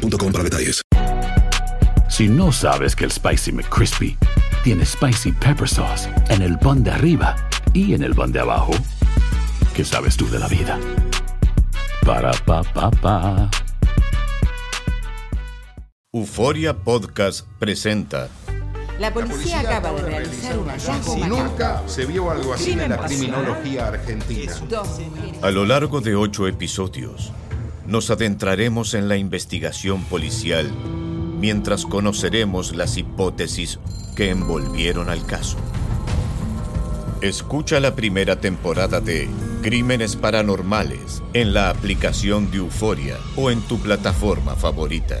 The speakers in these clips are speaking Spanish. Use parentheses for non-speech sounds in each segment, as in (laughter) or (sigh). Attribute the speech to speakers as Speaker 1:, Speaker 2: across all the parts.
Speaker 1: boostmobile.com para detalles.
Speaker 2: Si no sabes que el Spicy McCrispy tiene Spicy Pepper Sauce en el pan de arriba y en el pan de abajo, ¿qué sabes tú de la vida? Para, pa, pa, pa.
Speaker 3: Euforia Podcast presenta
Speaker 4: La policía acaba de realizar un hallazgo
Speaker 5: Si nunca se vio algo así en la criminología argentina.
Speaker 3: A lo largo de ocho episodios, nos adentraremos en la investigación policial mientras conoceremos las hipótesis que envolvieron al caso. Escucha la primera temporada de Crímenes Paranormales en la aplicación de Euforia o en tu plataforma favorita.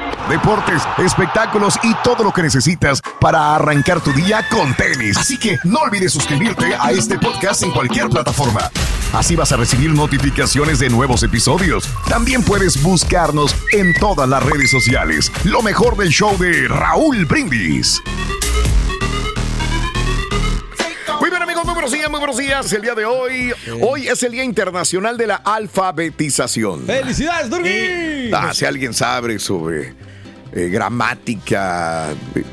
Speaker 6: deportes, espectáculos y todo lo que necesitas para arrancar tu día con tenis. Así que no olvides suscribirte a este podcast en cualquier plataforma. Así vas a recibir notificaciones de nuevos episodios. También puedes buscarnos en todas las redes sociales. Lo mejor del show de Raúl Brindis. Muy bien amigos, muy buenos días, muy buenos días. El día de hoy, hoy es el Día Internacional de la Alfabetización.
Speaker 7: ¡Felicidades, Durgi!
Speaker 6: Ah, si alguien sabe sobre eh, gramática, eh,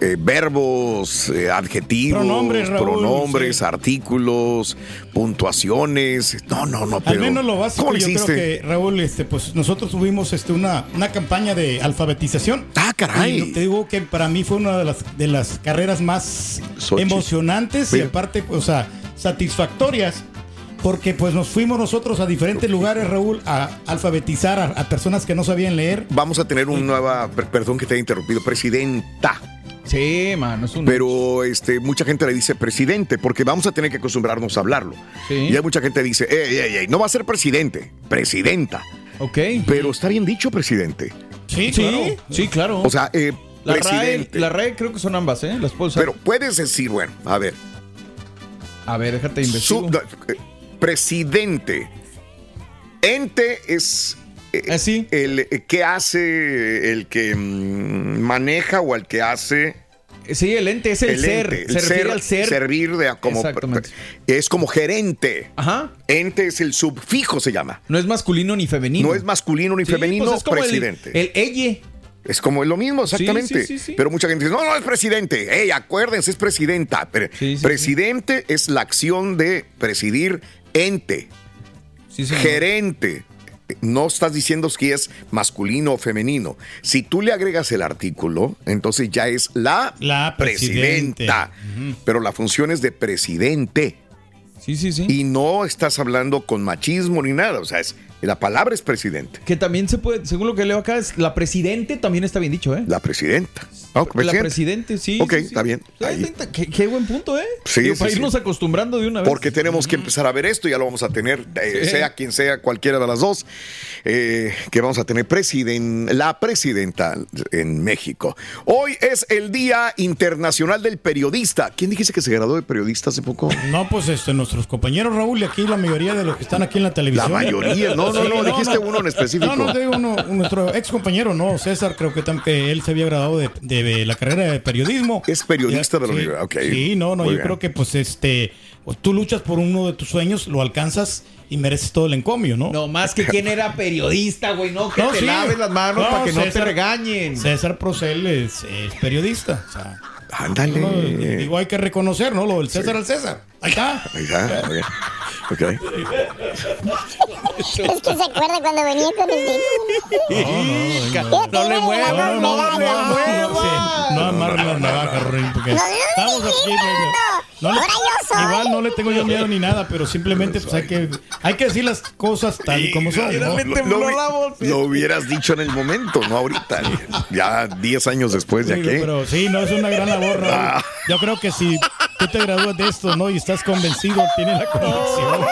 Speaker 6: eh, verbos, eh, adjetivos,
Speaker 7: Pronombres, Raúl,
Speaker 6: pronombres,
Speaker 7: sí.
Speaker 6: artículos, puntuaciones. No, no, no, pero.
Speaker 7: Al menos lo básico,
Speaker 6: ¿Cómo le
Speaker 7: yo
Speaker 6: hiciste?
Speaker 7: creo que, Raúl, este, pues nosotros tuvimos este, una, una campaña de alfabetización.
Speaker 6: Ah, caray.
Speaker 7: Y te digo que para mí fue una de las, de las carreras más emocionantes y aparte, o sea, satisfactorias. Porque pues nos fuimos nosotros a diferentes lugares, Raúl, a alfabetizar a, a personas que no sabían leer.
Speaker 6: Vamos a tener una nueva, per- perdón que te haya interrumpido, presidenta.
Speaker 8: Sí, mano, es un.
Speaker 6: Pero este, mucha gente le dice presidente, porque vamos a tener que acostumbrarnos a hablarlo.
Speaker 8: Sí.
Speaker 6: Y hay mucha gente que dice, ey, ey, ey, no va a ser presidente, presidenta.
Speaker 8: Ok.
Speaker 6: Pero está bien dicho presidente.
Speaker 7: Sí,
Speaker 8: Sí,
Speaker 7: claro.
Speaker 8: sí, claro.
Speaker 6: O sea, eh,
Speaker 8: la RAE, la RAE creo que son ambas, ¿eh? Las puedo usar.
Speaker 6: Pero puedes decir, bueno, a ver,
Speaker 8: A ver, déjate investigar.
Speaker 6: Presidente. Ente es eh,
Speaker 8: Ah, sí.
Speaker 6: el que hace, el que mm, maneja o el que hace
Speaker 8: Sí, el ente es el, ser.
Speaker 6: ente, el
Speaker 8: Se refiere
Speaker 6: ser,
Speaker 8: al ser.
Speaker 6: Servir de como es como gerente.
Speaker 8: Ajá.
Speaker 6: Ente es el subfijo, se llama.
Speaker 8: No es masculino ni femenino.
Speaker 6: No es masculino ni
Speaker 8: Sí,
Speaker 6: femenino,
Speaker 8: pues es como el-
Speaker 6: presidente.
Speaker 8: El, elle.
Speaker 6: Es como lo mismo, exactamente.
Speaker 8: sí, sí, sí.
Speaker 6: Pero mucha gente dice, no, no es presidente. Ey, acuérdense, es presidenta. Presidente es la acción de presidir ente.
Speaker 8: Sí.
Speaker 6: Gerente. No estás diciendo si es masculino o femenino. Si tú le agregas el artículo, entonces ya es la,
Speaker 7: La
Speaker 6: presidenta. Pero la función es de presidente.
Speaker 8: Sí, sí, sí.
Speaker 6: Y no estás hablando con machismo ni nada. O sea, es, la palabra es presidente.
Speaker 8: Que también se puede, según lo que leo acá, es la presidente también está bien dicho, ¿eh?
Speaker 6: La presidenta. Ah,
Speaker 8: La
Speaker 6: presidente.
Speaker 8: presidente, sí.
Speaker 6: Ok,
Speaker 8: sí, sí.
Speaker 6: está bien. Ahí.
Speaker 8: Qué, qué buen punto, ¿eh?
Speaker 6: Sí,
Speaker 8: Digo,
Speaker 6: sí,
Speaker 8: para
Speaker 6: sí.
Speaker 8: irnos acostumbrando de una vez.
Speaker 6: Porque tenemos que empezar a ver esto, ya lo vamos a tener, eh,
Speaker 8: Sí.
Speaker 6: sea quien sea, cualquiera de las dos, eh, que vamos a tener presiden- la presidenta en México. Hoy es el Día Internacional del Periodista. ¿Quién dijiste que se graduó de periodista hace poco?
Speaker 7: No, pues este, nuestros compañeros, Raúl, y aquí la mayoría de los que están aquí en la
Speaker 6: La
Speaker 7: televisión.
Speaker 6: mayoría, no, no,
Speaker 7: Sí,
Speaker 6: no, dijiste uno en específico.
Speaker 7: No, no, te digo uno, nuestro ex compañero, no, César, creo que, él se había graduado de, de la carrera de periodismo.
Speaker 6: Es periodista de la
Speaker 7: Sí,
Speaker 6: universidad, ok.
Speaker 7: Sí, no, no,
Speaker 6: Muy
Speaker 7: yo
Speaker 6: bien.
Speaker 7: creo que pues este, tú luchas por uno de tus sueños, lo alcanzas y mereces todo el encomio, ¿no?
Speaker 8: No, más que quién era periodista, güey, no, que
Speaker 7: No,
Speaker 8: te
Speaker 7: sí.
Speaker 8: laves las manos
Speaker 7: No,
Speaker 8: para que no te regañen.
Speaker 7: César Procel es, es periodista. O sea,
Speaker 6: Ándale.
Speaker 7: no, digo, hay que reconocer, ¿no? Lo del César al César. Ahí está.
Speaker 6: Ahí está, muy bien. (laughs) (laughs)
Speaker 9: Es que se acuerda cuando venía con el título.
Speaker 8: No le muevas,
Speaker 7: No, no, no, no, no, no, no amarres las navajas, Ruin, porque estamos aquí. No le-
Speaker 9: Ahora yo soy.
Speaker 7: igual no le tengo yo miedo ni nada, pero simplemente pues, hay que hay que decir las cosas tal y como son. ¿no?
Speaker 8: Le tembló la voz.
Speaker 6: lo hubieras dicho en el momento, no ahorita. Ya 10 años después, ¿ya
Speaker 7: Sí,
Speaker 6: qué?
Speaker 7: Pero sí, no es una gran labor.
Speaker 6: Ah.
Speaker 7: Yo creo que si tú te gradúas de esto, ¿no? Y estás convencido, tienes la convicción.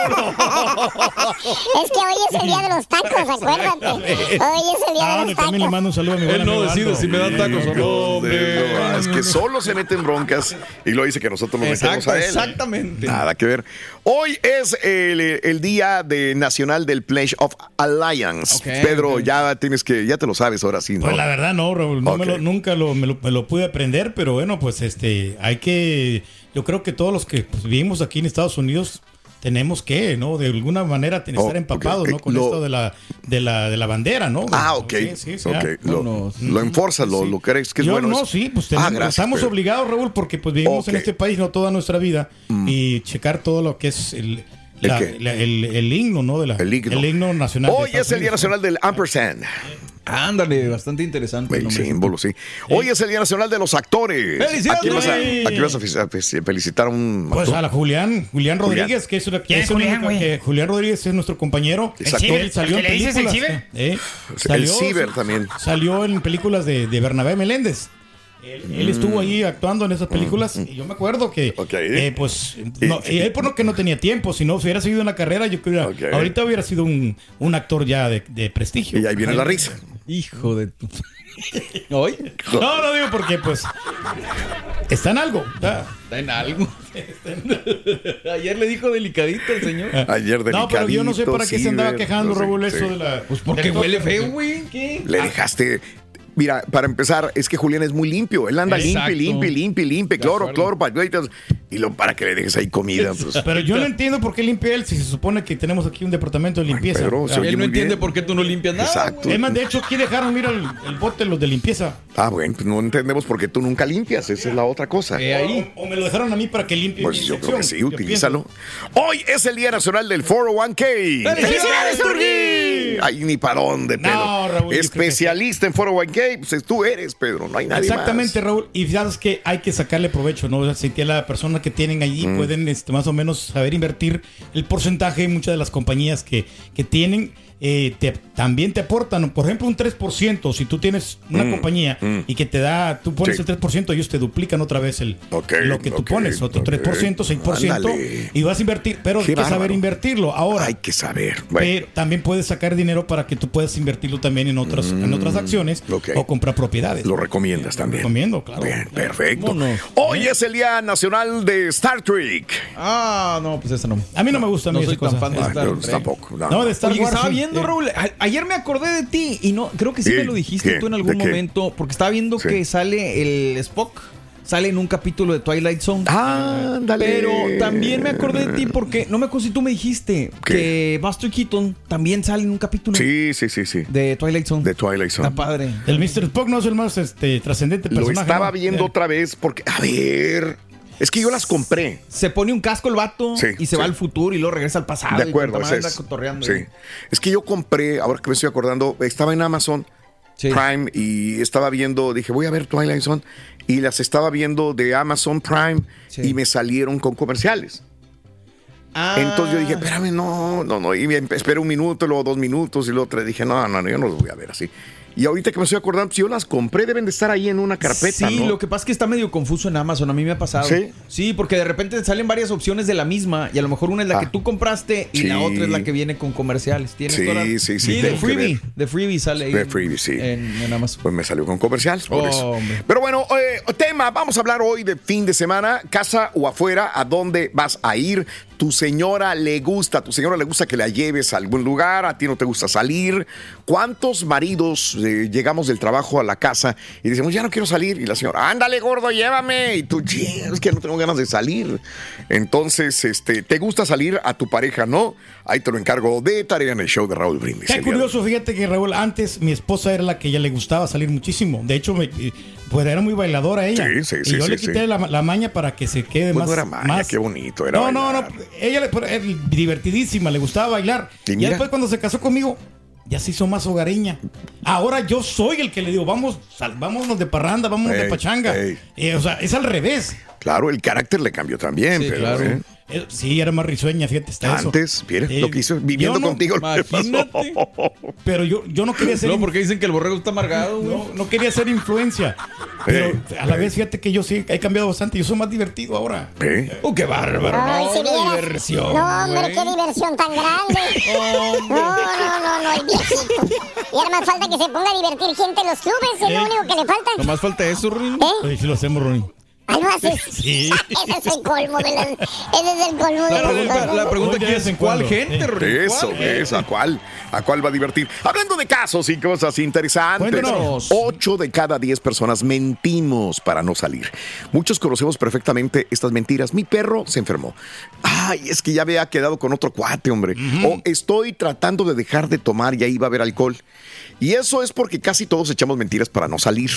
Speaker 9: Es que hoy es el día de los tacos, (laughs) acuérdate. Hoy es el día
Speaker 7: Ah,
Speaker 9: de los
Speaker 7: también le
Speaker 9: tacos.
Speaker 7: mando un saludo a mi
Speaker 8: Él no decide si me dan tacos o no, hombre.
Speaker 6: No, es que solo se mete en broncas y lo dice que nosotros nos metemos a él.
Speaker 8: exactamente.
Speaker 6: Nada que ver. Hoy es el, el día de nacional del Pledge of Alliance. Pedro, ya tienes que, ya te lo sabes ahora sí, ¿no?
Speaker 7: Pues la verdad no, Raúl, no me lo- nunca lo, me lo, me lo pude aprender, pero bueno, pues este, hay que, yo creo que todos los que pues, vivimos aquí en Estados Unidos tenemos que, ¿no? De alguna manera tener-
Speaker 6: Oh,
Speaker 7: estar empapados,
Speaker 6: ok.
Speaker 7: ¿no? Con
Speaker 6: Lo-
Speaker 7: esto de la, de la, de la bandera, ¿no?
Speaker 6: Ah, ok.
Speaker 7: Sí, sí, sí,
Speaker 6: ok.
Speaker 7: ah.
Speaker 6: Lo,
Speaker 8: Vámonos.
Speaker 6: lo enforzas, lo,
Speaker 7: Sí.
Speaker 6: lo crees que es
Speaker 7: Yo
Speaker 6: bueno.
Speaker 7: no,
Speaker 6: eso?
Speaker 7: sí, pues
Speaker 6: Ah,
Speaker 7: tenemos-
Speaker 6: gracias,
Speaker 7: estamos obligados, Raúl, porque pues vivimos en.
Speaker 6: Mm.
Speaker 7: este país no toda nuestra vida y checar todo lo que es el,
Speaker 6: ¿El
Speaker 7: la- la- el, el himno, ¿no? De la,
Speaker 6: El himno.
Speaker 7: nacional. de
Speaker 6: Hoy
Speaker 7: Estados
Speaker 6: es el Día Nacional del Ampersand.
Speaker 8: Ándale, bastante interesante. el
Speaker 6: El
Speaker 8: nombre.
Speaker 6: símbolo, sí. Hoy es el Día Nacional de los Actores.
Speaker 8: ¡Felicidades!
Speaker 6: Aquí vas a, aquí vas a fe- a fe- felicitar a un
Speaker 7: Pues
Speaker 6: actor.
Speaker 7: a la Julián, Julián Rodríguez, que es, una, que
Speaker 4: ¿Quién
Speaker 7: es
Speaker 4: Julián,
Speaker 7: que Julián Rodríguez es nuestro compañero. Él salió
Speaker 4: ¿El
Speaker 7: en
Speaker 4: que le dices el ciber?
Speaker 7: eh,
Speaker 6: El ciber también.
Speaker 7: Salió en películas de, de Bernabé Meléndez. Él, él estuvo ahí actuando en esas películas y yo me acuerdo que,
Speaker 6: Mm. Ok.
Speaker 7: eh, pues, no, y él por lo que no tenía tiempo, si no si hubiera seguido una carrera, yo creo que
Speaker 6: Ok.
Speaker 7: ahorita hubiera sido un, un actor ya de, de prestigio.
Speaker 6: Y ahí viene la risa.
Speaker 8: Hijo de tu. (laughs) ¿Hoy?
Speaker 7: No, no digo porque, pues, está en algo. está-
Speaker 8: Está en algo. (laughs) Ayer le dijo delicadito el señor.
Speaker 6: Ayer
Speaker 7: No, pero yo no sé
Speaker 6: delicadito,
Speaker 7: para qué se andaba quejando,
Speaker 6: no sé,
Speaker 7: Raúl,
Speaker 6: sí.
Speaker 7: eso de la. Pues
Speaker 8: Porque huele feo, güey. ¿Qué?
Speaker 6: Le dejaste. Mira, para empezar, es que Julián es muy limpio. Él anda limpio, limpio, limpio, limpio. Cloro, cloro, pañuelitos. Y lo, para que le dejes ahí comida. Pues.
Speaker 7: Pero yo no entiendo por qué limpia él si se supone que tenemos aquí un departamento de limpieza.
Speaker 6: Pedro, se
Speaker 7: Ah,
Speaker 8: Él no entiende
Speaker 6: bien.
Speaker 8: por qué tú no limpias nada.
Speaker 6: Exacto.
Speaker 7: es más, de hecho, aquí dejaron, mira, el, el bote los de limpieza.
Speaker 6: Ah, bueno, pues no entendemos por qué tú nunca limpias. Esa es la otra cosa.
Speaker 8: Eh, ahí.
Speaker 7: O, o me lo dejaron a mí para que limpie
Speaker 6: Pues
Speaker 7: mi
Speaker 6: yo creo que sí, utilízalo. Hoy es el Día Nacional del 401k.
Speaker 8: ¡Felicidades,
Speaker 6: Turquí! Ay, ni para dónde, Pedro.
Speaker 7: No, Raúl,
Speaker 6: Especialista en 401k, pues tú eres, Pedro, no hay nadie
Speaker 7: Exactamente,
Speaker 6: más.
Speaker 7: Raúl. Y sabes que hay que sacarle provecho, ¿no? Así que la persona que tienen allí
Speaker 6: Mm.
Speaker 7: pueden este, más o menos saber invertir el porcentaje. Muchas de las compañías que, que tienen eh, te- también te aportan, por ejemplo, un 3%. Si tú tienes una compañía y que te da, tú pones
Speaker 6: Mm. Sí.
Speaker 7: el 3%, ellos te duplican otra vez el, lo que tú pones, otro
Speaker 6: ok.
Speaker 7: 3%, 6%,
Speaker 6: Ándale.
Speaker 7: y vas a invertir. Pero hay que saber invertirlo. Ahora,
Speaker 6: Hay que saber. Bueno,
Speaker 7: pero también puedes sacar dinero para que tú puedas invertirlo también en otras, en otras acciones
Speaker 6: Mm,
Speaker 7: o comprar propiedades.
Speaker 6: lo recomiendas también.
Speaker 7: recomiendo, claro.
Speaker 6: Bien,
Speaker 7: Claro.
Speaker 6: perfecto. Hoy es el Día Nacional de Star Trek.
Speaker 8: Ah, no, pues esa no.
Speaker 7: A mí no me gusta
Speaker 8: No soy tan fan de
Speaker 6: Ah,
Speaker 8: Star Trek.
Speaker 6: tampoco. no,
Speaker 7: de Star Wars.
Speaker 8: Estaba
Speaker 7: Eh,
Speaker 8: Raúl. Ayer me acordé de ti y no, creo que sí me lo dijiste
Speaker 6: ¿Qué?
Speaker 8: tú en algún momento, porque estaba viendo
Speaker 6: Sí.
Speaker 8: que sale el Spock, sale en un capítulo de Twilight Zone.
Speaker 6: Ah, Ándale.
Speaker 8: Pero también me acordé de ti porque no me acuerdo si tú me dijiste
Speaker 6: ¿Qué?
Speaker 8: que Buster Keaton también sale en un capítulo
Speaker 6: Sí, sí, sí, sí.
Speaker 8: de Twilight Zone.
Speaker 6: De Twilight Zone.
Speaker 8: Está padre.
Speaker 7: El Mr. Spock no es el más este, trascendente
Speaker 6: Lo
Speaker 7: personaje.
Speaker 6: estaba
Speaker 7: ¿no?
Speaker 6: viendo otra vez porque, a ver, es que yo las compré.
Speaker 8: Se pone un casco el vato
Speaker 6: Sí,
Speaker 8: y se
Speaker 6: sí.
Speaker 8: va al futuro y luego regresa al pasado.
Speaker 6: De acuerdo,
Speaker 8: y
Speaker 6: es.
Speaker 8: cotorreando.
Speaker 6: Sí. Es que yo compré, ahora que me estoy acordando, estaba en Amazon. Prime y estaba viendo, dije, voy a ver Twilight Zone y las estaba viendo de Amazon Prime y me salieron con comerciales.
Speaker 8: Ah.
Speaker 6: Entonces yo dije, espérame, no, no, no. Y esperé un minuto, luego dos minutos y luego tres. Dije, no, no, no, yo no los voy a ver así. Y ahorita que me estoy acordando, pues yo las compré, deben de estar ahí en una carpeta,
Speaker 8: Sí,
Speaker 6: ¿no?
Speaker 8: lo que pasa es que está medio confuso en Amazon. A mí me ha pasado.
Speaker 6: ¿Sí?
Speaker 8: porque de repente te salen varias opciones de la misma y a lo mejor una es la
Speaker 6: Ah.
Speaker 8: que tú compraste y
Speaker 6: Sí.
Speaker 8: la otra es la que viene con comerciales. ¿Tienes
Speaker 6: Sí,
Speaker 8: toda la-
Speaker 6: sí, sí,
Speaker 8: de freebie. De freebie sale ahí.
Speaker 6: De freebie, sí.
Speaker 8: En, en Amazon.
Speaker 6: Pues me salió con comerciales, por
Speaker 8: Oh,
Speaker 6: eso.
Speaker 8: hombre.
Speaker 6: Pero bueno, eh, tema, vamos a hablar hoy de fin de semana, casa o afuera, ¿a dónde vas a ir? Tu señora le gusta, tu señora le gusta que la lleves a algún lugar, a ti no te gusta salir. ¿Cuántos maridos eh, llegamos del trabajo a la casa y decimos, ya no quiero salir. Y la señora, ándale, gordo, llévame. Y tú, "Chin, es que no tengo ganas de salir. Entonces, este, ¿te gusta salir a tu pareja? No. Ahí te lo encargo de tarea en el show de Raúl Brindis.
Speaker 7: Qué curioso, fíjate que Raúl, antes mi esposa era la que ella le gustaba salir muchísimo. De hecho, me- pues era muy bailadora ella.
Speaker 6: Sí, sí,
Speaker 7: y
Speaker 6: sí,
Speaker 7: yo
Speaker 6: sí,
Speaker 7: le quité
Speaker 6: sí.
Speaker 7: la, la maña para que se quede
Speaker 6: Pues
Speaker 7: más.
Speaker 6: no era maña,
Speaker 7: más-
Speaker 6: qué bonito era
Speaker 7: No, no, no. Ella le, era divertidísima, le gustaba bailar.
Speaker 6: Y
Speaker 7: Y, después cuando se casó conmigo, ya se hizo más hogareña. Ahora yo soy el que le digo, vamos, sal- vámonos de parranda, vámonos de pachanga. Eh, o sea, es al revés.
Speaker 6: Claro, el carácter le cambió también,
Speaker 8: Sí,
Speaker 6: pero
Speaker 8: claro.
Speaker 6: ¿eh?
Speaker 7: Eh, Sí, era más risueña, fíjate, está eso.
Speaker 6: antes, mira
Speaker 7: Eh,
Speaker 6: lo que hizo viviendo
Speaker 7: no-
Speaker 6: contigo.
Speaker 8: imagínate. (laughs)
Speaker 7: Pero yo, yo no quería ser.
Speaker 8: No, porque dicen que el borrego está amargado, güey.
Speaker 7: No, no quería ser influencia. Pero a la vez, fíjate que yo sí he cambiado bastante. Yo soy más divertido ahora.
Speaker 6: ¿Eh?
Speaker 7: ¡Oh, qué bárbaro!
Speaker 9: Ay,
Speaker 7: No,
Speaker 9: si vieras-
Speaker 7: diversión.
Speaker 9: No, hombre,
Speaker 7: güey.
Speaker 9: qué diversión tan grande. No, no, no, no, el viejito. Y ahora más falta que se ponga a divertir gente en los clubes, es lo
Speaker 7: ¿Eh?
Speaker 9: único que le falta.
Speaker 8: Nomás falta eso, Rin.
Speaker 9: ¿Eh?
Speaker 7: Oye, sí lo hacemos, Ronnie.
Speaker 9: Ah, lo haces. (laughs)
Speaker 7: Sí. (laughs)
Speaker 9: Ese es el colmo de los. Ese es el colmo de
Speaker 8: La la pregunta aquí
Speaker 7: de
Speaker 8: es ¿cuál gente,
Speaker 7: Eh.
Speaker 8: Rin?
Speaker 6: Eso,
Speaker 8: ¿Cuál?
Speaker 6: eso, ¿a cuál, ¿a cuál va a divertir? Hablando de casos y cosas interesantes.
Speaker 7: Cuéntanos.
Speaker 6: 8 de cada 10 personas mentimos para no salir. Muchos conocemos perfectamente estas mentiras. Mi perro se enfermó. Ay, es que ya había quedado con otro cuate, hombre. O estoy tratando de dejar de tomar y ahí va a haber alcohol. Y eso es porque casi todos echamos mentiras para no salir.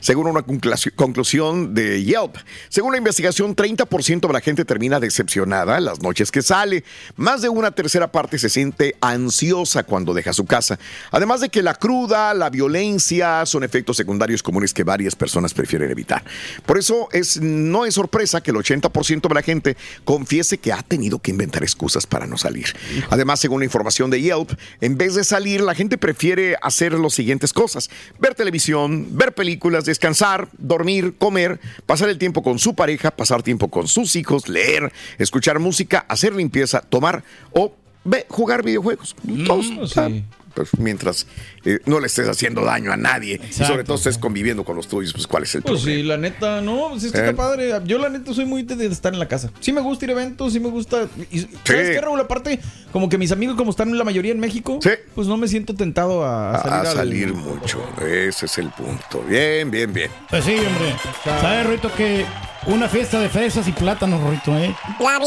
Speaker 6: Según una conclusi- conclusión de Yelp, según la investigación, 30% de la gente termina decepcionada las noches que sale. Más de una tercera parte se siente ansiosa cuando deja su casa. Además de que la cruda, la violencia son efectos secundarios comunes que varias personas prefieren evitar. Por eso es, no es sorpresa que el 80% de la gente confiese que ha tenido que inventar excusas para no salir. Además, según la información de Yelp, en vez de salir, la gente prefiere hacer las siguientes cosas. Ver televisión, ver películas, descansar, dormir, comer, pasar el tiempo con su pareja, pasar tiempo con sus hijos, leer, escuchar música, hacer limpieza, tomar o ve- jugar videojuegos. Todos,
Speaker 8: sí.
Speaker 6: Pues, mientras eh, no le estés haciendo daño a nadie y sobre todo estés conviviendo con los tuyos, pues cuál es el
Speaker 8: Pues
Speaker 6: problema.
Speaker 8: sí, la neta, no, pues es que
Speaker 6: Eh.
Speaker 8: está padre. Yo la neta soy muy de, estar en la casa. Sí me gusta ir a eventos, sí me gusta. Y, ¿Sabes qué, Raúl? Aparte, como que mis amigos, como están la mayoría en México,
Speaker 6: Sí.
Speaker 8: pues no me siento tentado a, a salir.
Speaker 6: a
Speaker 8: al-
Speaker 6: salir mucho. Ese es el punto. Bien, bien, bien.
Speaker 7: Pues sí, hombre. ¿Sabes, Rito, que una fiesta de fresas y plátanos, Rito, eh?
Speaker 9: La vi,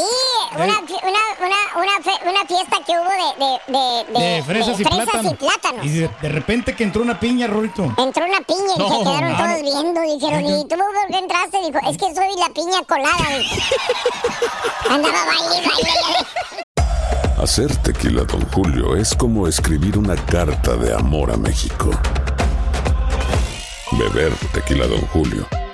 Speaker 9: una, una, una, una, fe- una fiesta que hubo de, de, de,
Speaker 7: De fresas y plátanos.
Speaker 9: y plátanos.
Speaker 7: Y de, de repente que entró una piña, Rorito.
Speaker 9: Entró una piña y
Speaker 7: No,
Speaker 9: se quedaron
Speaker 7: no,
Speaker 9: todos
Speaker 7: no.
Speaker 9: viendo. Dijeron, ¿y tú por qué entraste? Dijo, es que soy la piña colada. (laughs) Andaba baile, y baile.
Speaker 10: Hacer tequila, Don Julio, es como escribir una carta de amor a México. Beber tequila, Don Julio,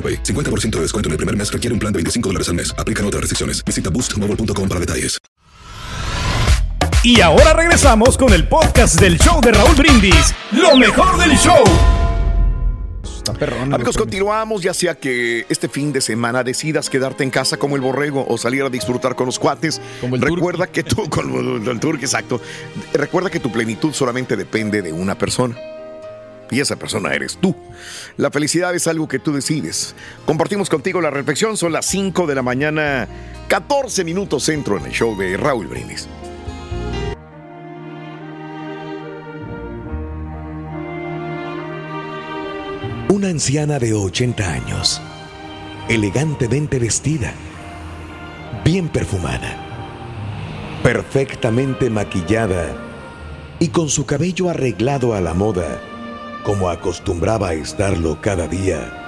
Speaker 1: AroPay. 50% de descuento en el primer mes requiere un plan de 25 dólares al mes. Aplican otras restricciones. Visita boostmobile.com para detalles.
Speaker 11: Y ahora regresamos con el podcast del show de Raúl Brindis. Lo mejor del show.
Speaker 8: Está perrón.
Speaker 6: Amigos, continuamos, ya sea que este fin de semana decidas quedarte en casa como el borrego o salir a disfrutar con los cuates.
Speaker 8: Como el
Speaker 6: Recuerda que tú, (laughs) con el turque, exacto. Recuerda que tu plenitud solamente depende de una persona. Y esa persona eres tú. La felicidad es algo que tú decides. Compartimos contigo la reflexión. Son las 5 de la mañana, 14 minutos centro en el show de Raúl Brindis.
Speaker 12: Una anciana de 80 años, elegantemente vestida, bien perfumada, perfectamente maquillada y con su cabello arreglado a la moda, como acostumbraba a estarlo cada día,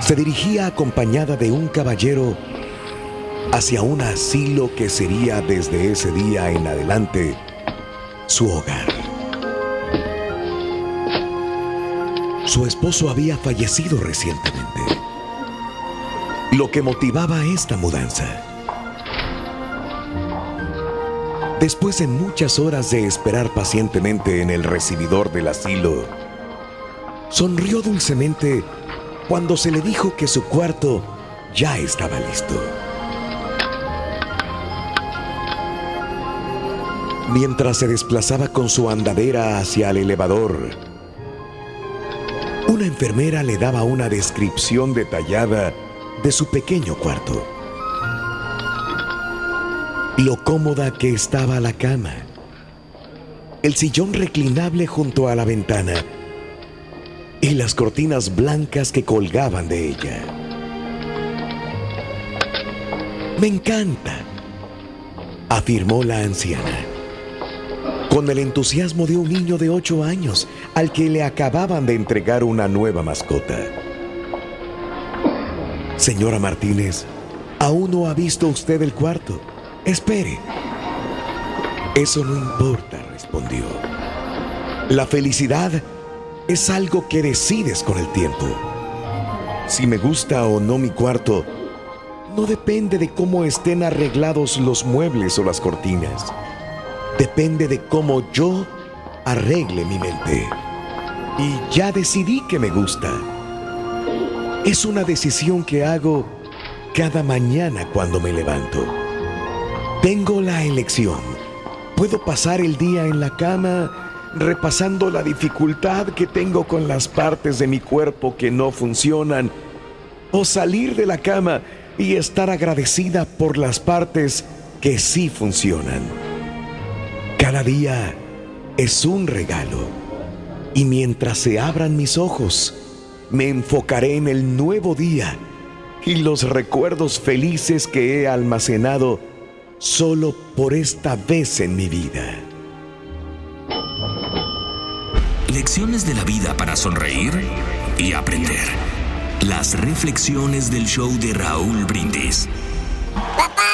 Speaker 12: se dirigía acompañada de un caballero hacia un asilo que sería desde ese día en adelante su hogar. Su esposo había fallecido recientemente, lo que motivaba esta mudanza. Después de muchas horas de esperar pacientemente en el recibidor del asilo, sonrió dulcemente cuando se le dijo que su cuarto ya estaba listo. Mientras se desplazaba con su andadera hacia el elevador, una enfermera le daba una descripción detallada de su pequeño cuarto. Lo cómoda que estaba la cama, el sillón reclinable junto a la ventana y las cortinas blancas que colgaban de ella. Me encanta, afirmó la anciana, con el entusiasmo de un niño de ocho años al que le acababan de entregar una nueva mascota. Señora Martínez, aún no ha visto usted el cuarto. Espere. Eso no importa, respondió. La felicidad es algo que decides con el tiempo. Si me gusta o no mi cuarto, no depende de cómo estén arreglados los muebles o las cortinas. Depende de cómo yo arregle mi mente. Y ya decidí que me gusta. Es una decisión que hago cada mañana cuando me levanto. Tengo la elección. Puedo pasar el día en la cama repasando la dificultad que tengo con las partes de mi cuerpo que no funcionan o salir de la cama y estar agradecida por las partes que sí funcionan. Cada día es un regalo y mientras se abran mis ojos, me enfocaré en el nuevo día y los recuerdos felices que he almacenado solo por esta vez en mi vida.
Speaker 13: Lecciones de la vida para sonreír y aprender. Las reflexiones del show de Raúl Brindis.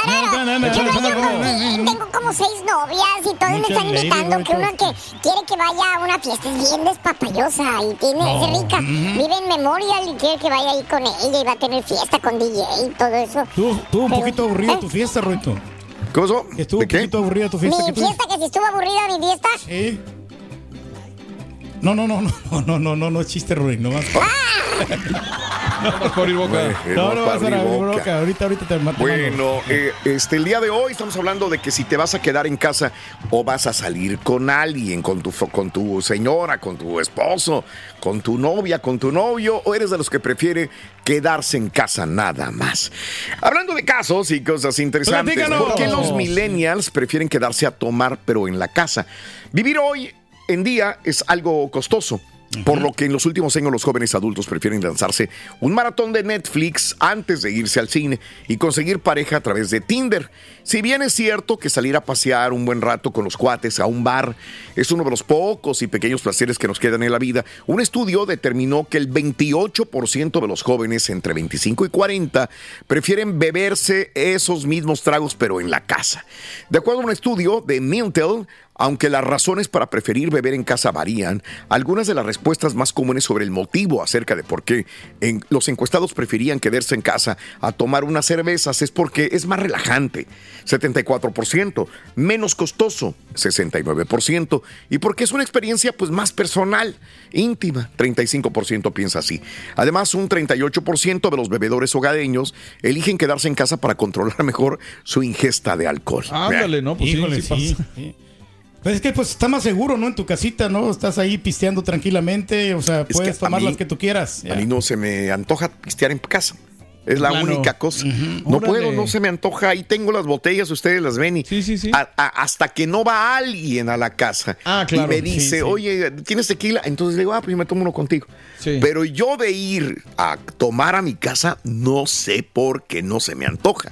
Speaker 9: Yo, yo, tengo como seis novias y todos me están invitando que una que quiere que vaya a una fiesta es bien despapallosa y tiene, es rica. Vive en Memorial y quiere que vaya ahí con ella y va a tener fiesta con DJ y todo eso.
Speaker 7: Tú, tú un
Speaker 9: Pero-
Speaker 7: poquito aburrida
Speaker 9: ¿Eh?
Speaker 7: tu fiesta, Ruito.
Speaker 6: ¿Qué pasó?
Speaker 7: Estuvo un poquito aburrida tu fiesta. ¿Mi
Speaker 9: fiesta? ¿Que si estuvo aburrida mi fiesta?
Speaker 7: Sí. No, no, no, no, no, no, no, no, es chiste, Ruin, no más. Ah. (laughs)
Speaker 8: No vas por ir boca.
Speaker 7: No, no vas a abrir
Speaker 6: boca.
Speaker 7: Ahorita, ahorita te mato.
Speaker 6: Bueno, eh, este, el día de hoy estamos hablando de que si te vas a quedar en casa o vas a salir con alguien, con tu, con tu señora, con tu esposo, con tu novia, con tu novio, o eres de los que prefiere quedarse en casa nada más. Hablando de casos y cosas interesantes,
Speaker 7: Platícanos.
Speaker 6: ¿por qué los millennials prefieren quedarse a tomar pero en la casa? Vivir hoy en día es algo costoso. Por lo que en los últimos años los jóvenes adultos prefieren lanzarse un maratón de Netflix antes de irse al cine y conseguir pareja a través de Tinder. Si bien es cierto que salir a pasear un buen rato con los cuates a un bar es uno de los pocos y pequeños placeres que nos quedan en la vida, un estudio determinó que el 28% de los jóvenes entre 25 y 40 prefieren beberse esos mismos tragos pero en la casa. De acuerdo a un estudio de Mintel, aunque las razones para preferir beber en casa varían, algunas de las respuestas más comunes sobre el motivo acerca de por qué en- los encuestados preferían quedarse en casa a tomar unas cervezas es porque es más relajante, 74%, menos costoso, 69%, y porque es una experiencia pues más personal, íntima, 35% piensa así. Además, un 38% de los bebedores hogareños eligen quedarse en casa para controlar (laughs) mejor su ingesta de alcohol.
Speaker 8: Ándale, ¿no? Pues sí,
Speaker 7: Híjole,
Speaker 8: sí
Speaker 7: sí.
Speaker 8: pasa.
Speaker 7: sí. Pues es que pues está más seguro, ¿no? En tu casita, ¿no? Estás ahí pisteando tranquilamente, o sea,
Speaker 6: Es
Speaker 7: puedes tomar
Speaker 6: mí-
Speaker 7: las que tú quieras.
Speaker 6: A mí no se me antoja pistear en casa. Es la única cosa. No
Speaker 7: Órale.
Speaker 6: puedo, no se me antoja. Ahí tengo las botellas, ustedes las ven y a- a- hasta que no va alguien a la casa
Speaker 8: Ah, claro.
Speaker 6: y me dice, oye, ¿tienes tequila? Entonces le digo, ah, pues yo me tomo uno contigo. Pero yo de ir a tomar a mi casa, no sé por qué no se me antoja.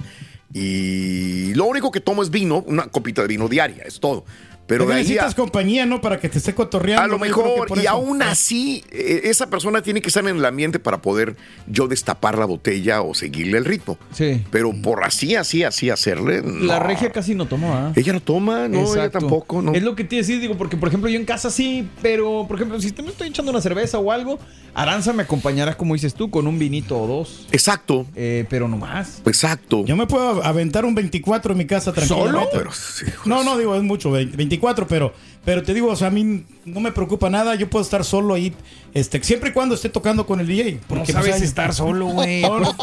Speaker 6: Y lo único que tomo es vino, una copita de vino diaria, es todo. Pero de ahí
Speaker 7: necesitas
Speaker 6: a-
Speaker 7: compañía, ¿no? Para que te esté cotorreando.
Speaker 6: A lo mejor, y
Speaker 7: eso.
Speaker 6: aún así, eh, esa persona tiene que estar en el ambiente para poder yo destapar la botella o seguirle el ritmo.
Speaker 8: Sí.
Speaker 6: Pero por así, así, así hacerle.
Speaker 8: La regia casi no toma. ¿ah?
Speaker 6: Ella no toma, no, ella tampoco, no.
Speaker 8: Es lo que te decía, digo, porque por ejemplo yo en casa sí, pero por ejemplo si te me estoy echando una cerveza o algo, Aranza me acompañará, como dices tú, con un vinito o dos.
Speaker 6: Exacto.
Speaker 8: Eh, pero no más.
Speaker 6: Exacto.
Speaker 7: Yo me puedo aventar un 24 en mi casa tranquilamente.
Speaker 8: ¿Solo?
Speaker 6: Pero sí,
Speaker 7: No, no, digo, es mucho, 24, pero, pero te digo, o sea, a mí no me preocupa nada, yo puedo estar solo ahí, este, siempre y cuando esté tocando con el DJ.
Speaker 8: No
Speaker 7: pues,
Speaker 8: sabes
Speaker 7: hay-
Speaker 8: estar solo, güey.
Speaker 7: No, no.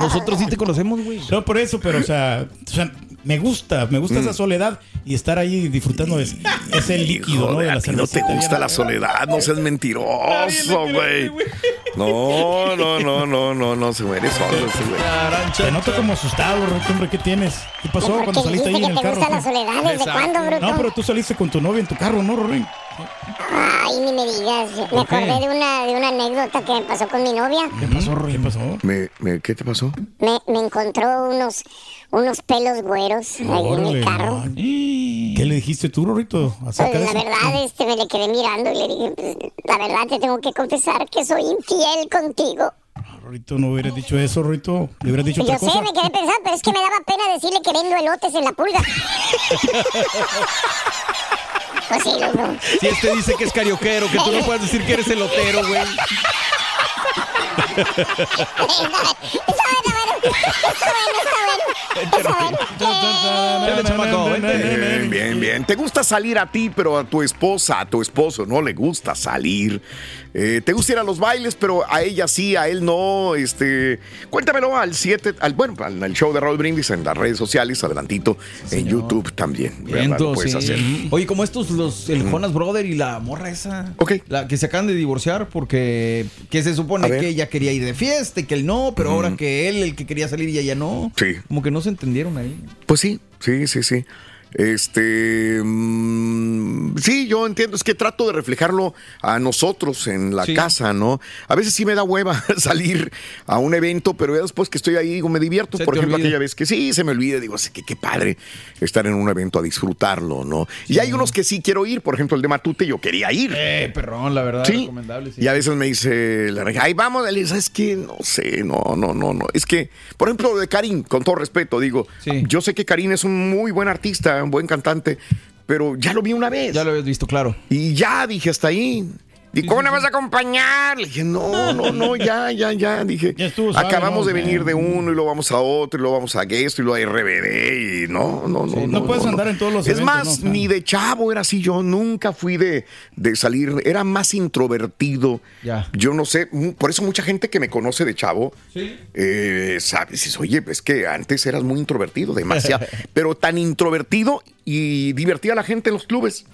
Speaker 8: Nosotros sí te conocemos, güey.
Speaker 7: no, por eso, pero, o sea, o sea, me gusta, me gusta
Speaker 6: Mm.
Speaker 7: esa soledad y estar ahí disfrutando de ese, ese líquido, ¿no? De la
Speaker 6: a ti no te gusta la soledad, no seas mentiroso, güey. No, no, no, no, no, no, se muere solo ese güey.
Speaker 7: Te noto como asustado, Roque, hombre, ¿qué tienes? ¿Qué pasó
Speaker 9: ¿Por
Speaker 7: cuando saliste ahí en el carro?
Speaker 9: gusta la soledad? ¿Desde
Speaker 7: Exacto.
Speaker 9: cuándo, bruto?
Speaker 7: No, pero tú saliste con tu novia en tu carro, ¿no, Rorín?
Speaker 9: Ay, ni me digas. Me acordé de una, de una anécdota que me pasó con mi novia.
Speaker 7: ¿Qué pasó, Rorín? ¿Qué pasó?
Speaker 6: Me, me- ¿Qué te pasó?
Speaker 9: Me, me encontró unos, unos pelos güeros ahí en el carro.
Speaker 7: ¿Qué le dijiste tú, Rorito,
Speaker 9: Pues, la
Speaker 7: eso?
Speaker 9: verdad, este, me le quedé mirando y le dije, pues, la verdad te tengo que confesar que soy infiel contigo.
Speaker 7: Rorito, no hubieras dicho eso, Rorito. Le hubieras dicho
Speaker 9: Yo
Speaker 7: otra
Speaker 9: sé,
Speaker 7: cosa.
Speaker 9: me quedé pensando, pero es que me daba pena decirle que vendo elotes en la pulga. (laughs) pues sí, loco.
Speaker 8: Si este dice que es carioquero, que tú no puedes decir que eres elotero, güey.
Speaker 6: Bien, bien, bien. ¿Te gusta salir a ti, pero a tu esposa, a tu esposo no le gusta salir? Eh, ¿Te gusta ir a los bailes, pero a ella sí, a él no? Este, cuéntamelo al 7, al, bueno, al, al show de Raúl Brindis en las redes sociales, adelantito, en YouTube también.
Speaker 8: Vientos,
Speaker 6: puedes
Speaker 8: sí.
Speaker 6: hacer.
Speaker 8: Oye, como estos, los, el Jonas Brother y la morra esa. La que se acaban de divorciar porque que se supone que ella quería ir de fiesta y que él no, pero ahora que él, el que quería salir y ella no.
Speaker 6: Sí.
Speaker 8: Como que no se entendieron ahí.
Speaker 6: Pues sí, sí, sí, sí. Este, mm, sí, yo entiendo, es que trato de reflejarlo a nosotros en la
Speaker 8: Sí.
Speaker 6: casa, ¿no? A veces sí me da hueva (laughs) salir a un evento, pero ya después que estoy ahí, digo, me divierto.
Speaker 8: Se
Speaker 6: Por ejemplo,
Speaker 8: olvida.
Speaker 6: aquella vez que sí, se me olvida, digo, así que qué padre estar en un evento a disfrutarlo, ¿no? Y hay unos que sí quiero ir, por ejemplo, el de Matute, yo quería ir.
Speaker 8: Eh, perrón, la verdad,
Speaker 6: Sí.
Speaker 8: recomendable. Sí.
Speaker 6: Y a veces me dice, la regia, ay, vamos, ¿sabes qué? No sé, no, no, no, no. Es que, por ejemplo, lo de Karim, con todo respeto, digo, yo sé que Karim es un muy buen artista, buen cantante, pero ya lo vi una vez.
Speaker 8: Ya lo habías visto, claro.
Speaker 6: Y ya dije, hasta ahí. ¿Y cómo me vas a acompañar? Le dije, no, no, no, ya, ya, ya. (laughs) Dije, acabamos
Speaker 7: ¿no?
Speaker 6: de venir de uno y luego vamos a otro y luego vamos a esto y luego a RBD y no, no, no.
Speaker 7: no puedes andar en todos los
Speaker 6: Es
Speaker 7: eventos,
Speaker 6: más, ni de chavo era así. Yo nunca fui de, de salir, era más introvertido.
Speaker 8: Ya.
Speaker 6: Yo no sé, por eso mucha gente que me conoce de chavo,
Speaker 8: Sí.
Speaker 6: eh, sabe, dices, oye, es que antes eras muy introvertido, demasiado, (laughs) pero tan introvertido y divertía a la gente en los clubes.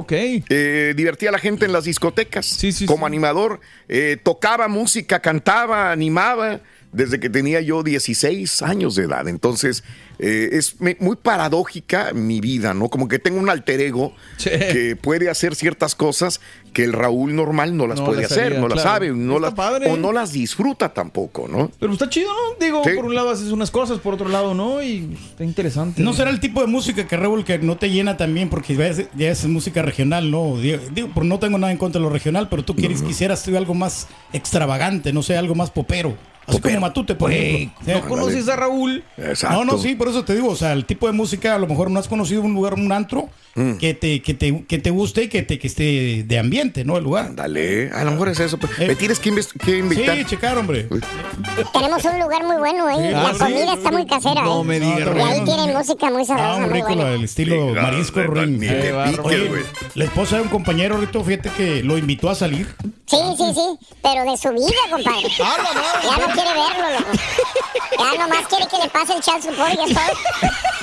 Speaker 8: Ok.
Speaker 6: Eh, divertía a la gente en las discotecas como animador. Eh, tocaba música, cantaba, animaba desde que tenía yo 16 años de edad. Entonces, eh, es me- muy paradójica mi vida, ¿no? Como que tengo un alter ego que puede hacer ciertas cosas que el Raúl normal no las
Speaker 8: No
Speaker 6: puede
Speaker 8: las
Speaker 6: hacer,
Speaker 8: haría,
Speaker 6: no las sabe, no
Speaker 8: Está
Speaker 6: las,
Speaker 8: padre.
Speaker 6: o no las disfruta tampoco, ¿no?
Speaker 8: Pero está chido, ¿no? Digo,
Speaker 6: Sí.
Speaker 8: por un lado haces unas cosas, por otro lado no, y está interesante.
Speaker 7: ¿No será el tipo de música que Raúl que no te llena también? Porque ya es, ya es música regional, ¿no? Digo, por no tengo nada en contra de lo regional, pero tú quieres, quisieras tú algo más extravagante, no sé, algo más popero. Así como Matute, por ejemplo.
Speaker 8: ¿no conoces a Raúl?
Speaker 7: No, no, sí, por eso te digo, o sea, el tipo de música, a lo mejor no has conocido un lugar, un antro,
Speaker 6: Mm.
Speaker 7: que, te, que, te, que te guste y que, te, que esté de ambiente, ¿no? El lugar.
Speaker 6: Dale, a lo mejor es eso. pues. Me tienes que, invitar.
Speaker 7: Sí, checar, hombre.
Speaker 9: Tenemos un lugar muy bueno, ¿eh?
Speaker 7: Sí,
Speaker 9: la
Speaker 7: ah, sí.
Speaker 9: comida está muy casera,
Speaker 7: No
Speaker 9: ¿eh?
Speaker 7: me digas,
Speaker 9: Y ahí tienen música muy sabrosa,
Speaker 7: Ah, muy
Speaker 9: muy
Speaker 7: rico
Speaker 9: buena.
Speaker 7: el estilo
Speaker 6: Diga,
Speaker 7: marisco ruin. Eh, la esposa de un compañero, ahorita, fíjate que lo invitó a salir.
Speaker 9: Sí, sí, sí, pero de su vida, compadre. ya no quiere verlo, loco. (laughs) Ya nomás quiere que le pase el chance support y ya está.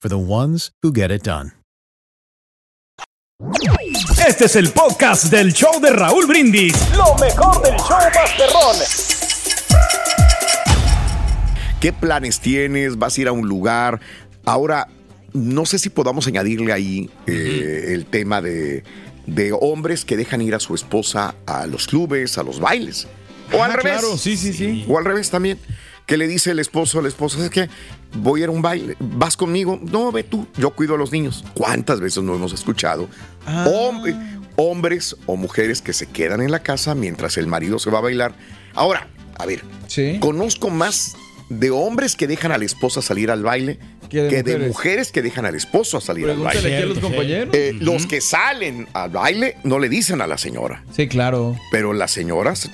Speaker 14: for the ones who get it done.
Speaker 11: Este es el podcast del show de Raúl Brindis. Lo mejor del show Masterrón.
Speaker 15: ¿Qué planes tienes? ¿Vas a ir a un lugar? Ahora, no sé si podamos añadirle ahí eh, el tema de, de hombres que dejan ir a su esposa a los clubes, a los bailes. O
Speaker 8: Ah,
Speaker 15: al revés.
Speaker 8: claro, sí, sí, sí.
Speaker 15: O al revés también. Que le dice el esposo a la esposa, es que voy a ir a un baile, ¿vas conmigo? No, ve tú, yo cuido a los niños. ¿Cuántas veces no hemos escuchado?
Speaker 8: Ah.
Speaker 15: Hom- hombres o mujeres que se quedan en la casa mientras el marido se va a bailar. Ahora, a ver, conozco más de hombres que dejan a la esposa salir al baile que
Speaker 8: de mujeres.
Speaker 15: mujeres que dejan al esposo a salir al baile.
Speaker 8: a los compañeros.
Speaker 15: Eh, Los que salen al baile no le dicen a la señora.
Speaker 8: Sí, claro.
Speaker 15: Pero las señoras,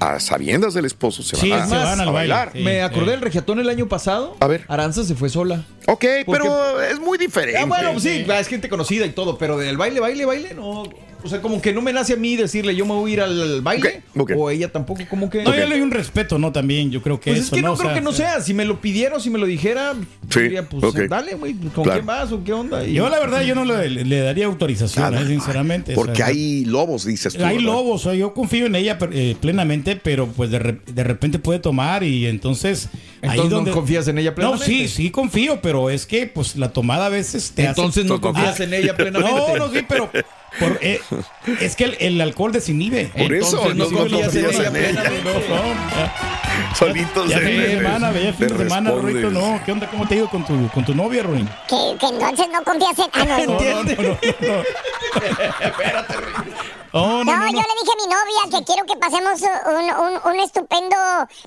Speaker 15: a sabiendas del esposo, se van,
Speaker 8: Sí,
Speaker 15: a,
Speaker 8: es más,
Speaker 15: a bailar.
Speaker 8: Me acordé del regiatón el año pasado.
Speaker 15: A ver.
Speaker 8: Aranza se fue sola.
Speaker 15: Ok,
Speaker 8: Porque-
Speaker 15: pero es muy diferente.
Speaker 8: Ah, bueno, pues sí, es gente conocida y todo, pero del baile, baile, baile, no. O sea, como que no me nace a mí decirle yo me voy a ir al baile. O ella tampoco, como que.
Speaker 7: No, yo le doy un respeto, ¿no? También, yo creo que
Speaker 8: Pues
Speaker 7: eso,
Speaker 8: es que no, creo
Speaker 7: sea,
Speaker 8: que no sea. Si me lo pidieron, si me lo dijera,
Speaker 15: Sí,
Speaker 8: diría, pues dale, güey, ¿con
Speaker 15: Claro.
Speaker 8: quién vas o qué onda? Y-
Speaker 7: Yo la verdad yo no le, le daría autorización, eh, sinceramente.
Speaker 15: Porque
Speaker 7: O sea,
Speaker 15: hay lobos, dices tú.
Speaker 7: Hay
Speaker 15: ¿verdad?
Speaker 7: lobos, o sea, yo confío en ella eh, plenamente, pero pues de, re- de repente puede tomar y entonces...
Speaker 8: Entonces, ¿no confías en ella
Speaker 7: No,
Speaker 8: plenamente?
Speaker 7: sí, sí confío, pero es que pues la tomada a veces te hace-
Speaker 8: Entonces no confías en ella (laughs) plenamente.
Speaker 7: No, no, sí, pero por- eh, es que el, el alcohol desinhibe.
Speaker 15: Por eso,
Speaker 7: Entonces,
Speaker 15: no
Speaker 7: confías en ella. No, no,
Speaker 15: Solitos
Speaker 7: ya fin de semana. Ruito, no. ¿Qué onda? ¿Cómo te ha ido con tu, con tu novia, Ruin?
Speaker 9: Que, que entonces no confías en. Ah, no, no. (laughs) (laughs)
Speaker 7: Oh,
Speaker 9: No, yo le dije a mi novia que quiero que pasemos un, un- un estupendo.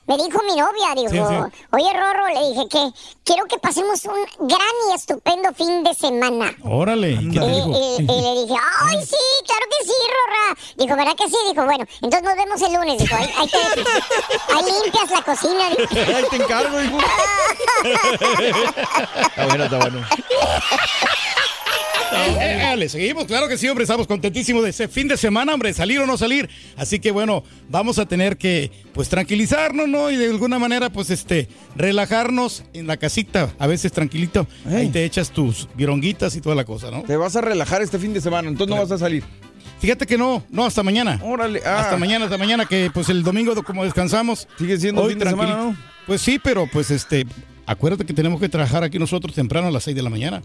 Speaker 9: Me dijo mi novia, dijo,
Speaker 7: Sí, sí.
Speaker 9: oye Rorro, le dije que quiero que pasemos un gran y estupendo fin de semana.
Speaker 7: Órale. ¿y ¿Qué
Speaker 9: Y, y- y le dije, ay, sí, claro que sí, Rorra. Dijo, ¿verdad que sí? Dijo, bueno, entonces nos vemos el lunes. Dijo, ahí, ahí, te, ahí limpias la cocina. dijo. (laughs)
Speaker 8: Ahí te encargo, hijo. (laughs) Está bueno, está bueno.
Speaker 7: Eh, le seguimos, claro que sí, hombre, estamos contentísimos de ese fin de semana, hombre, salir o no salir. Así que bueno, vamos a tener que pues tranquilizarnos, ¿no? Y de alguna manera pues este relajarnos en la casita, a veces tranquilito. Ahí te echas tus vironguitas y toda la cosa, ¿no?
Speaker 8: Te vas a relajar este fin de semana, entonces no vas a salir.
Speaker 7: Fíjate que no, no, hasta mañana.
Speaker 8: Órale, ah.
Speaker 7: Hasta mañana, hasta mañana, que pues el domingo como descansamos.
Speaker 8: Sigue siendo
Speaker 7: hoy
Speaker 8: fin de semana,
Speaker 7: tranquilito. Pues sí, pero pues este, acuérdate que tenemos que trabajar aquí nosotros temprano a las 6 de la mañana.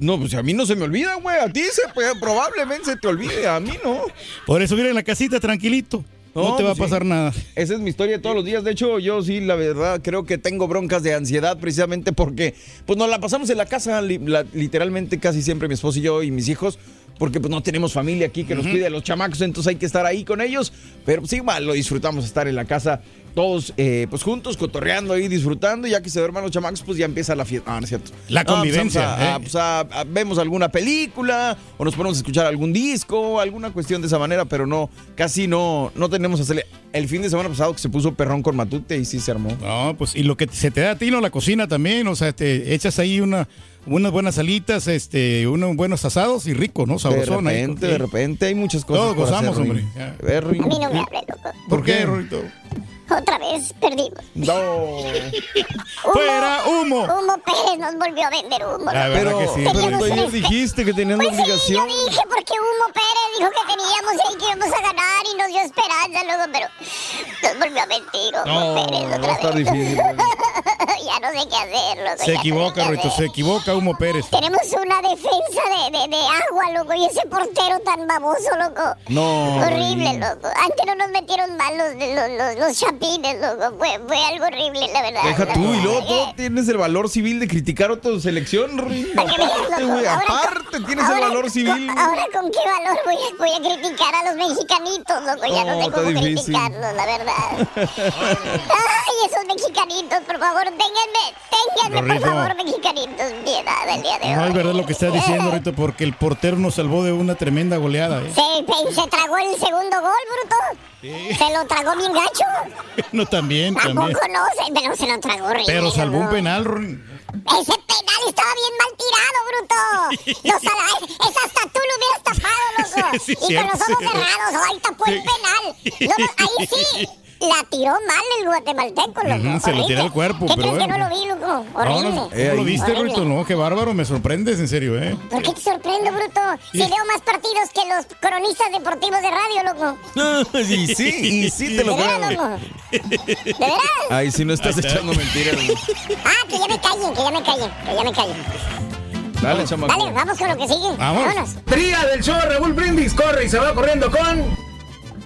Speaker 8: No, pues a mí no se me olvida, güey. A ti se, puede- probablemente se te olvide, a mí no.
Speaker 7: Por eso, mira, en la casita, tranquilito. No, te va a
Speaker 8: pues sí.
Speaker 7: pasar nada.
Speaker 8: Esa es mi historia todos los días. De hecho, yo sí, la verdad, creo que tengo broncas de ansiedad precisamente porque pues nos la pasamos en la casa, li- la- literalmente casi siempre mi esposo y yo y mis hijos, porque pues no tenemos familia aquí que nos cuide a los chamacos, entonces hay que estar ahí con ellos. Pero pues igual lo disfrutamos estar en la casa todos eh, pues juntos, cotorreando ahí, disfrutando. Ya que se duerman los chamacos, pues ya empieza la fiesta. Ah, no es cierto.
Speaker 7: La
Speaker 8: No, pues,
Speaker 7: convivencia,
Speaker 8: a-
Speaker 7: ¿eh?
Speaker 8: pues, a- vemos alguna película o nos ponemos a escuchar algún disco, alguna cuestión de esa manera, pero no, casi no, no tenemos a hacerle. El fin de semana pasado que se puso perrón con Matute y sí se armó.
Speaker 7: No, pues y lo que se te da a ti, ¿no? La cocina también, o sea, te echas ahí una, unas buenas salitas, este, unos buenos asados y rico, ¿no?
Speaker 8: De
Speaker 7: Sabrosón ahí.
Speaker 8: repente, de repente hay muchas cosas.
Speaker 7: Todos gozamos,
Speaker 8: hacer,
Speaker 7: hombre.
Speaker 8: Ruin.
Speaker 7: Ya.
Speaker 8: A ver.
Speaker 9: A mí no me hable, loco.
Speaker 7: ¿Por qué, Rorito?
Speaker 9: Otra vez perdimos.
Speaker 8: No. (laughs)
Speaker 7: ¡Fuera humo!
Speaker 9: Humo Pérez nos volvió a vender humo.
Speaker 7: La verdad
Speaker 8: Pero,
Speaker 7: que sí.
Speaker 8: pero tú ayer
Speaker 9: este-
Speaker 8: dijiste que tenías la
Speaker 9: Pues sí, yo
Speaker 8: obligación.
Speaker 9: dije porque Humo Pérez dijo que teníamos ahí que íbamos a ganar y nos dio esperanza luego, pero nos volvió a mentir Humo
Speaker 8: No,
Speaker 9: Pérez
Speaker 8: va a
Speaker 9: otra
Speaker 8: estar
Speaker 9: vez.
Speaker 8: difícil.
Speaker 9: Ya no sé qué hacer.
Speaker 7: Se equivoca,
Speaker 9: no sé qué
Speaker 7: Rorito,
Speaker 9: hacer.
Speaker 7: se equivoca Humo Pérez.
Speaker 9: Tenemos una defensa de, de, de agua, loco, y ese portero tan baboso, loco.
Speaker 8: No,
Speaker 9: Horrible, loco. Antes no nos metieron mal los, los, los, los chapines, loco. Fue, fue algo horrible, la verdad.
Speaker 8: Deja
Speaker 9: la
Speaker 8: tú y luego tú tienes el valor civil de criticar a tu selección, Aparte, güey,
Speaker 9: con-
Speaker 8: tienes el valor
Speaker 9: con-
Speaker 8: civil.
Speaker 9: ahora con qué valor voy a, voy a criticar a los mexicanitos, loco. Ya no,
Speaker 8: No,
Speaker 9: sé cómo
Speaker 8: difícil.
Speaker 9: criticarlos, la verdad. (laughs) Ay, esos mexicanitos, por favor, den ténganme, ténganme, por favor, mexicanitos, piedad el día de hoy.
Speaker 7: No es verdad lo que estás diciendo, Rito, porque el portero nos salvó de una tremenda goleada, ¿eh?
Speaker 9: Se, se tragó el segundo gol, bruto. Se lo tragó bien gacho. (laughs)
Speaker 7: No, también, también.
Speaker 9: No, se, pero se lo tragó horrible.
Speaker 7: Pero salvó un penal, Ron.
Speaker 9: Ese penal estaba bien mal tirado, bruto. (laughs) Los ala- es hasta tú lo hubieras tapado, loco. (laughs)
Speaker 7: Sí, sí,
Speaker 9: y con los ojos cerrados, ahí tapó el penal. No, ahí sí. La tiró mal el guatemalteco, loco.
Speaker 7: Se lo
Speaker 9: horrible.
Speaker 7: tiró al cuerpo,
Speaker 9: ¿Qué
Speaker 7: pero
Speaker 9: crees que no lo vi, loco?
Speaker 7: No,
Speaker 9: Horrible.
Speaker 7: no, ¿cómo lo viste,
Speaker 9: Horrible.
Speaker 7: Rito? No, qué bárbaro, me sorprendes, en serio, ¿eh?
Speaker 9: ¿Por qué te sorprendo, bruto? Si veo más partidos que los cronistas deportivos de radio, loco.
Speaker 8: y sí, y (laughs) sí te lo
Speaker 9: ¿De veras,
Speaker 8: creo.
Speaker 9: loco? ¿De veras?
Speaker 8: Ay, si no estás echando mentiras. güey.
Speaker 9: Ah, que ya me callen, que ya me callen, que ya me callen.
Speaker 8: Dale, chamaco.
Speaker 9: Dale, vamos con lo que sigue.
Speaker 7: Vamos.
Speaker 9: Vámonos.
Speaker 11: Tría del show Raúl Brindis corre y se va corriendo con.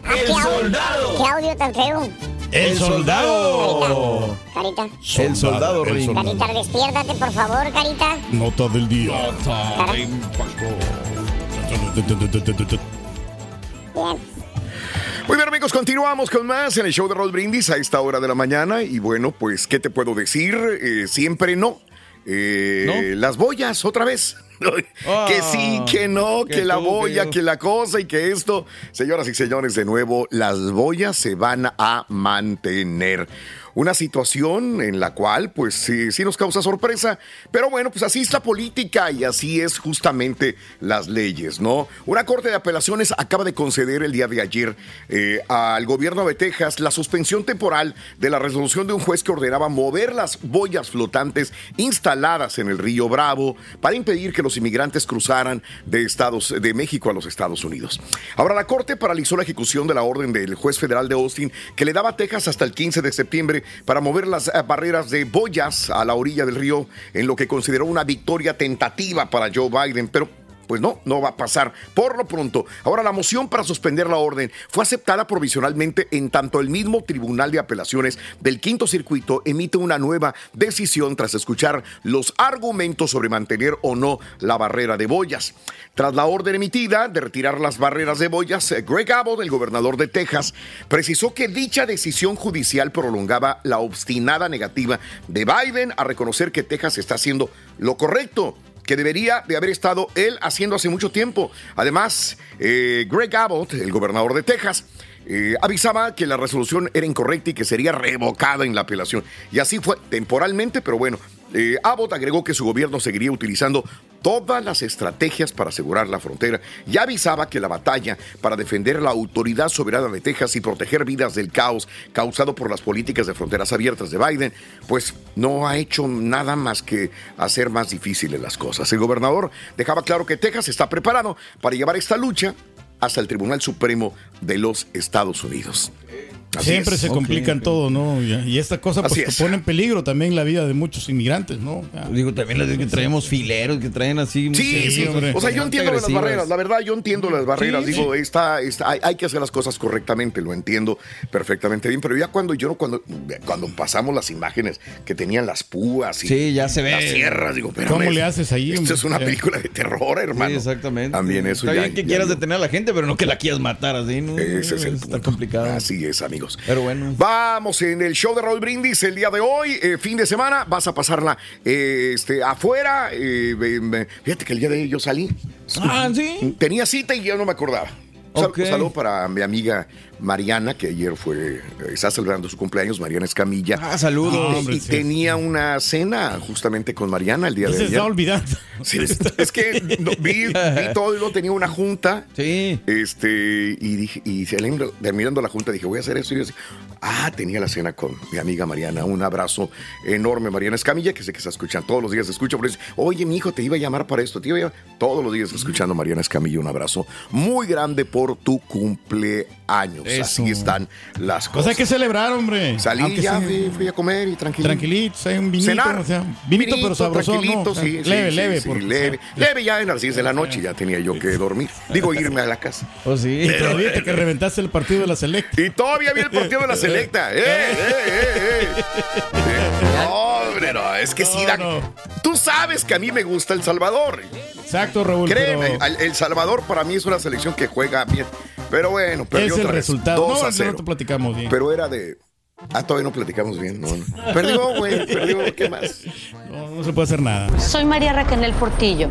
Speaker 11: El
Speaker 9: ¿qué audio-
Speaker 11: soldado.
Speaker 9: ¿Qué audio tan feo?
Speaker 7: ¡El soldado!
Speaker 9: Carita,
Speaker 8: El soldado Ring.
Speaker 9: Carita, despiértate, por favor, Carita.
Speaker 7: Nota del día.
Speaker 9: Bien.
Speaker 6: Muy bien, amigos, continuamos con más en el show de Roll Brindis a esta hora de la mañana. Y bueno, pues, ¿qué te puedo decir? Eh, siempre no. Eh, Las boyas, otra vez. (laughs) que sí, que no,
Speaker 8: que
Speaker 6: que la
Speaker 8: que
Speaker 6: boya,
Speaker 8: yo.
Speaker 6: que la cosa y que esto. Señoras y señores, de nuevo, las boyas se van a mantener. Una situación en la cual, pues sí, sí nos causa sorpresa, pero bueno, pues así es la política y así es justamente las leyes, ¿no? Una corte de apelaciones acaba de conceder el día de ayer eh, al gobierno de Texas la suspensión temporal de la resolución de un juez que ordenaba mover las boyas flotantes instaladas en el río Bravo para impedir que los inmigrantes cruzaran de Estados de México a los Estados Unidos. Ahora la corte paralizó la ejecución de la orden del juez federal de Austin que le daba a Texas hasta el 15 de septiembre para mover las eh, barreras de boyas a la orilla del río en lo que consideró una victoria tentativa para Joe Biden, pero pues no, no va a pasar por lo pronto. Ahora la moción para suspender la orden fue aceptada provisionalmente en tanto el mismo Tribunal de Apelaciones del Quinto Circuito emite una nueva decisión tras escuchar los argumentos sobre mantener o no la barrera de boyas. Tras la orden emitida de retirar las barreras de boyas, eh, Greg Abbott, el gobernador de Texas, precisó que dicha decisión judicial prolongaba la obstinada negativa de Biden a reconocer que Texas está haciendo lo correcto que debería de haber estado él haciendo hace mucho tiempo. Además, eh, Greg Abbott, el gobernador de Texas, eh, avisaba que la resolución era incorrecta y que sería revocada en la apelación. Y así fue temporalmente, pero bueno, eh, Abbott agregó que su gobierno seguiría utilizando todas las estrategias para asegurar la frontera y avisaba que la batalla para defender la autoridad soberana de Texas y proteger vidas del caos causado por las políticas de fronteras abiertas de Biden, pues no ha hecho nada más que hacer más difíciles las cosas. El gobernador dejaba claro que Texas está preparado para llevar esta lucha hasta el Tribunal Supremo de los Estados Unidos. Así
Speaker 7: Siempre
Speaker 6: es.
Speaker 7: se complican todo, ¿no? Y, esta cosa pues que
Speaker 6: es.
Speaker 7: pone en peligro también la vida de muchos inmigrantes, ¿no?
Speaker 8: Digo, también las que traemos fileros que traen así.
Speaker 6: Sí, sí, o sea, yo entiendo las barreras, la verdad, yo entiendo las barreras.
Speaker 8: Sí,
Speaker 6: Digo,
Speaker 8: sí.
Speaker 6: está, está- hay, hay que hacer las cosas correctamente, lo entiendo perfectamente bien. Pero ya cuando yo cuando, cuando pasamos las imágenes que tenían las púas y
Speaker 8: Sí, ya se ve.
Speaker 6: las sierras, digo, pero
Speaker 7: ¿Cómo le haces ahí,
Speaker 6: Esto
Speaker 7: hombre?
Speaker 6: es una
Speaker 7: Ya.
Speaker 6: película de terror, hermano.
Speaker 8: Sí, exactamente.
Speaker 6: También eso
Speaker 8: Está
Speaker 6: ya.
Speaker 8: bien que
Speaker 6: ya
Speaker 8: quieras detener a la gente, pero no que la quieras matar así, ¿no?
Speaker 6: Ese es el
Speaker 8: Está complicado.
Speaker 6: Así es,
Speaker 8: Pero bueno.
Speaker 6: Vamos en el show de Raúl Brindis el día de hoy, eh, fin de semana. Vas a pasarla eh, este, afuera. eh, fíjate que el día de hoy yo salí.
Speaker 8: Ah, ¿sí?
Speaker 6: Tenía cita y yo no me acordaba. Un sal-
Speaker 8: Ok.
Speaker 6: Un saludo para mi amiga Mariana, que ayer fue, eh, está celebrando su cumpleaños, Mariana Escamilla.
Speaker 8: Ah, saludos.
Speaker 6: Y,
Speaker 7: hombre,
Speaker 6: y
Speaker 7: sí.
Speaker 6: tenía una cena justamente con Mariana el día de
Speaker 7: Se
Speaker 6: ayer.
Speaker 7: está olvidando.
Speaker 6: Sí, es, que no, vi, vi todo y luego tenía una junta.
Speaker 8: Sí.
Speaker 6: Este, y dije, y terminando la junta, dije, voy a hacer esto. Y yo así, ah, tenía la cena con mi amiga Mariana. Un abrazo enorme, Mariana Escamilla, que sé que se escuchan todos los días. Se escucha, pero dice, oye, mi hijo, te iba a llamar para esto. Te iba a llamar. Todos los días escuchando Mariana Escamilla. Un abrazo muy grande por tu cumpleaños.
Speaker 8: Eso.
Speaker 6: Así están las cosas.
Speaker 7: hay que celebrar, hombre.
Speaker 6: Salí
Speaker 7: Aunque
Speaker 6: ya,
Speaker 7: sea
Speaker 6: fui, fui a comer y tranquilo.
Speaker 7: Tranquilitos, hay un vinito,
Speaker 6: Cenar.
Speaker 7: o sea, vinito, pero sabroso,
Speaker 6: tranquilito,
Speaker 7: ¿no?
Speaker 6: sí, sí,
Speaker 7: leve,
Speaker 6: sí,
Speaker 7: leve,
Speaker 6: sí, leve, leve ya en las 10 de la noche ya tenía yo que dormir. Digo, irme a la casa. (laughs)
Speaker 8: Oh, sí.
Speaker 7: Y todavía te que reventaste el partido de la Selecta.
Speaker 6: Y todavía vi el partido de la (laughs) selecta. ¡Eh, eh, eh, eh! Eh, No, hombre, no, es que sí, da-. Tú sabes que a mí me gusta El Salvador.
Speaker 7: Exacto, Raúl.
Speaker 6: Créeme,
Speaker 7: pero
Speaker 6: El Salvador para mí es una selección que juega bien. Pero bueno, perdió
Speaker 7: es el
Speaker 6: otra vez.
Speaker 7: resultado.
Speaker 6: 2
Speaker 7: No,
Speaker 6: a
Speaker 7: no
Speaker 6: 0.
Speaker 7: te platicamos bien.
Speaker 6: Pero era de
Speaker 15: Ah, todavía no platicamos bien, no. no. Perdió, güey, perdió, ¿qué más?
Speaker 7: No, no se puede hacer nada.
Speaker 16: Soy María Raquel Portillo.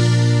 Speaker 6: Podcast.